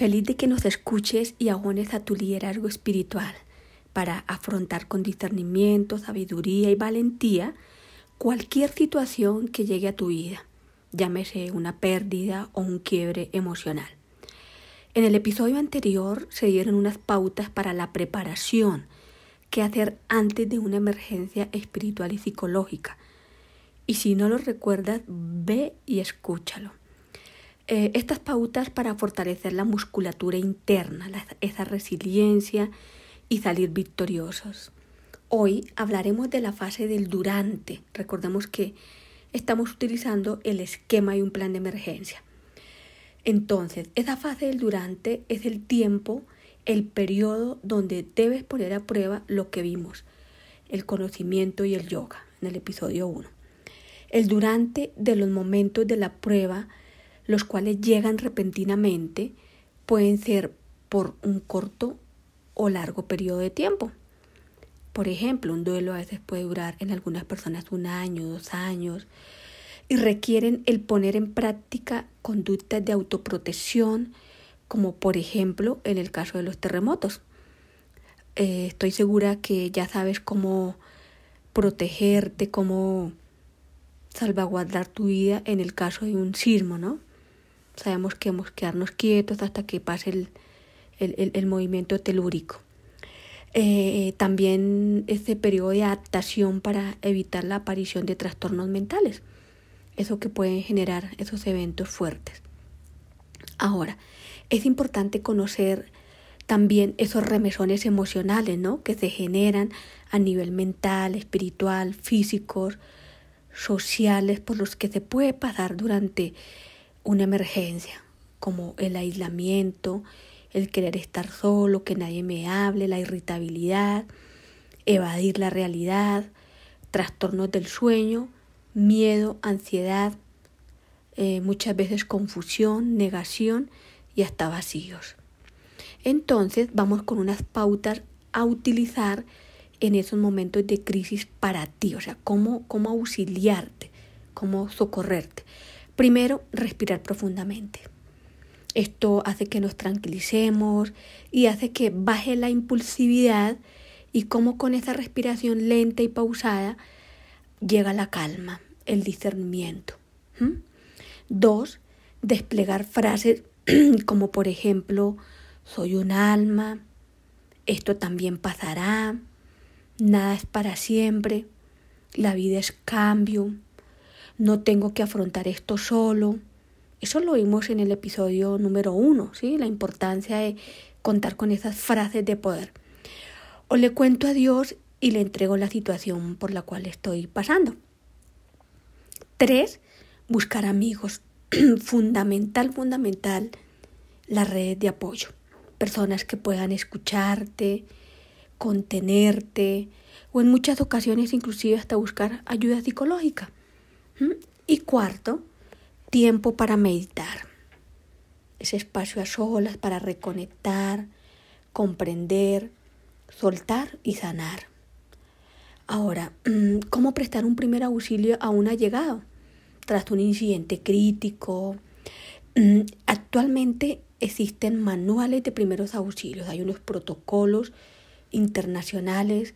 Feliz de que nos escuches y abones a tu liderazgo espiritual para afrontar con discernimiento, sabiduría y valentía cualquier situación que llegue a tu vida, llámese una pérdida o un quiebre emocional. En el episodio anterior se dieron unas pautas para la preparación que hacer antes de una emergencia espiritual y psicológica. Y si no lo recuerdas, ve y escúchalo. Eh, estas pautas para fortalecer la musculatura interna, esa resiliencia y salir victoriosos. Hoy hablaremos de la fase del durante. Recordemos que estamos utilizando el esquema y un plan de emergencia. Entonces, esa fase del durante es el tiempo, el periodo donde debes poner a prueba lo que vimos, el conocimiento y el yoga en el episodio 1. El durante de los momentos de la prueba los cuales llegan repentinamente, pueden ser por un corto o largo periodo de tiempo. Por ejemplo, un duelo a veces puede durar en algunas personas un año, dos años, y requieren el poner en práctica conductas de autoprotección, como por ejemplo en el caso de los terremotos. Eh, estoy segura que ya sabes cómo protegerte, cómo salvaguardar tu vida en el caso de un sismo, ¿no? Sabemos que hemos quedarnos quietos hasta que pase el, movimiento telúrico. Eh, también ese periodo de adaptación para evitar la aparición de trastornos mentales, eso que pueden generar esos eventos fuertes. Ahora, es importante conocer también esos remesones emocionales, ¿no? Que se generan a nivel mental, espiritual, físicos, sociales, por los que se puede pasar durante una emergencia, como el aislamiento, el querer estar solo, que nadie me hable, la irritabilidad, evadir la realidad, trastornos del sueño, miedo, ansiedad, eh, muchas veces confusión, negación y hasta vacíos. Entonces vamos con unas pautas a utilizar en esos momentos de crisis para ti, o sea, cómo, cómo auxiliarte, cómo socorrerte. Primero, respirar profundamente. Esto hace que nos tranquilicemos y hace que baje la impulsividad y como con esa respiración lenta y pausada llega la calma, el discernimiento. Dos, desplegar frases como por ejemplo, soy un alma, esto también pasará, nada es para siempre, la vida es cambio, no tengo que afrontar esto solo. Eso lo vimos en el episodio número uno, ¿sí? La importancia de contar con esas frases de poder. O le cuento a Dios y le entrego la situación por la cual estoy pasando. Tres, buscar amigos. fundamental, fundamental, las redes de apoyo. Personas que puedan escucharte, contenerte o en muchas ocasiones inclusive hasta buscar ayuda psicológica. Y cuarto, tiempo para meditar. Ese espacio a solas para reconectar, comprender, soltar y sanar. Ahora, mm, ¿cómo prestar un primer auxilio a un allegado tras un incidente crítico? Mm, actualmente existen manuales de primeros auxilios, hay unos protocolos internacionales,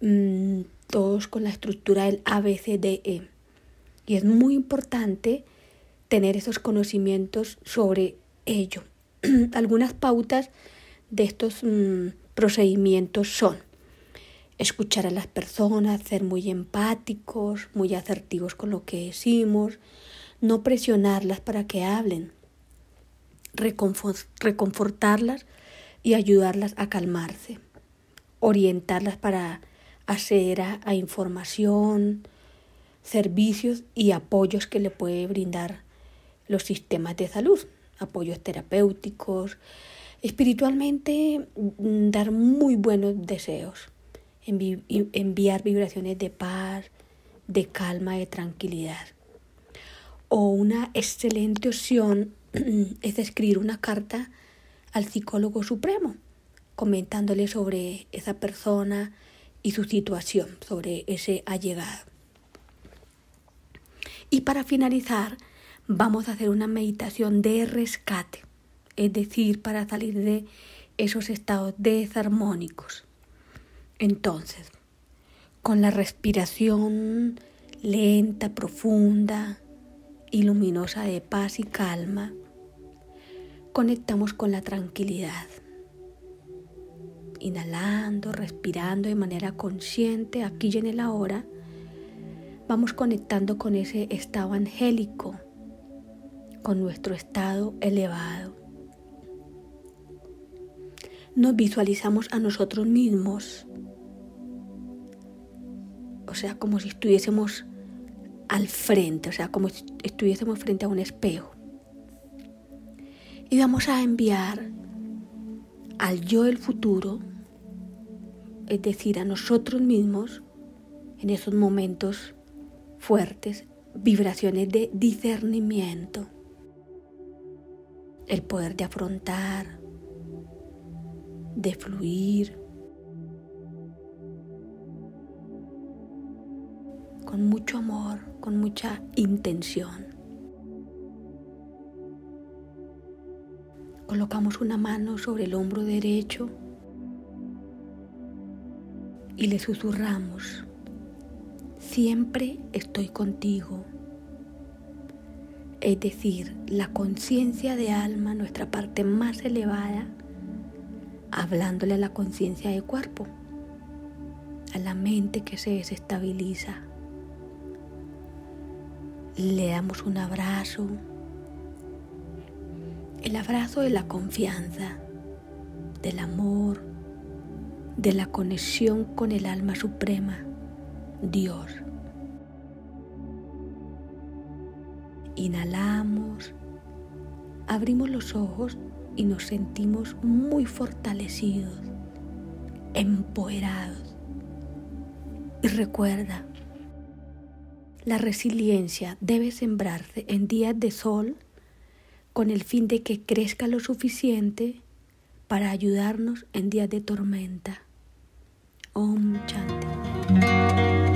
mm, todos con la estructura del ABCDE. Y es muy importante tener esos conocimientos sobre ello. Algunas pautas de estos mm, procedimientos son escuchar a las personas, ser muy empáticos, muy asertivos con lo que decimos, no presionarlas para que hablen, reconfortarlas y ayudarlas a calmarse, orientarlas para acceder a información, servicios y apoyos que le puede brindar los sistemas de salud, apoyos terapéuticos, espiritualmente mm, dar muy buenos deseos, enviar vibraciones de paz, de calma, de tranquilidad. O una excelente opción es escribir una carta al psicólogo supremo, comentándole sobre esa persona y su situación, sobre ese allegado. Y para finalizar, vamos a hacer una meditación de rescate. es decir, para salir de esos estados desarmónicos. Entonces, con la respiración lenta, profunda y luminosa de paz y calma, conectamos con la tranquilidad. Inhalando, respirando de manera consciente aquí y en el ahora, vamos conectando con ese estado angélico, con nuestro estado elevado. Nos visualizamos a nosotros mismos, o sea, como si estuviésemos al frente, o sea, como si estuviésemos frente a un espejo. Y vamos a enviar al yo del futuro, es decir, a nosotros mismos, en esos momentos fuertes, vibraciones de discernimiento, el poder de afrontar, de fluir, con mucho amor, con mucha intención. Colocamos una mano sobre el hombro derecho y le susurramos, siempre estoy contigo. Es decir, la conciencia de alma, nuestra parte más elevada, hablándole a la conciencia de cuerpo, a la mente que se desestabiliza. Le damos un abrazo, el abrazo de la confianza, del amor, de la conexión con el alma suprema, Dios. Inhalamos, abrimos los ojos y nos sentimos muy fortalecidos, empoderados. Y recuerda, la resiliencia debe sembrarse en días de sol con el fin de que crezca lo suficiente para ayudarnos en días de tormenta. Om Chanti.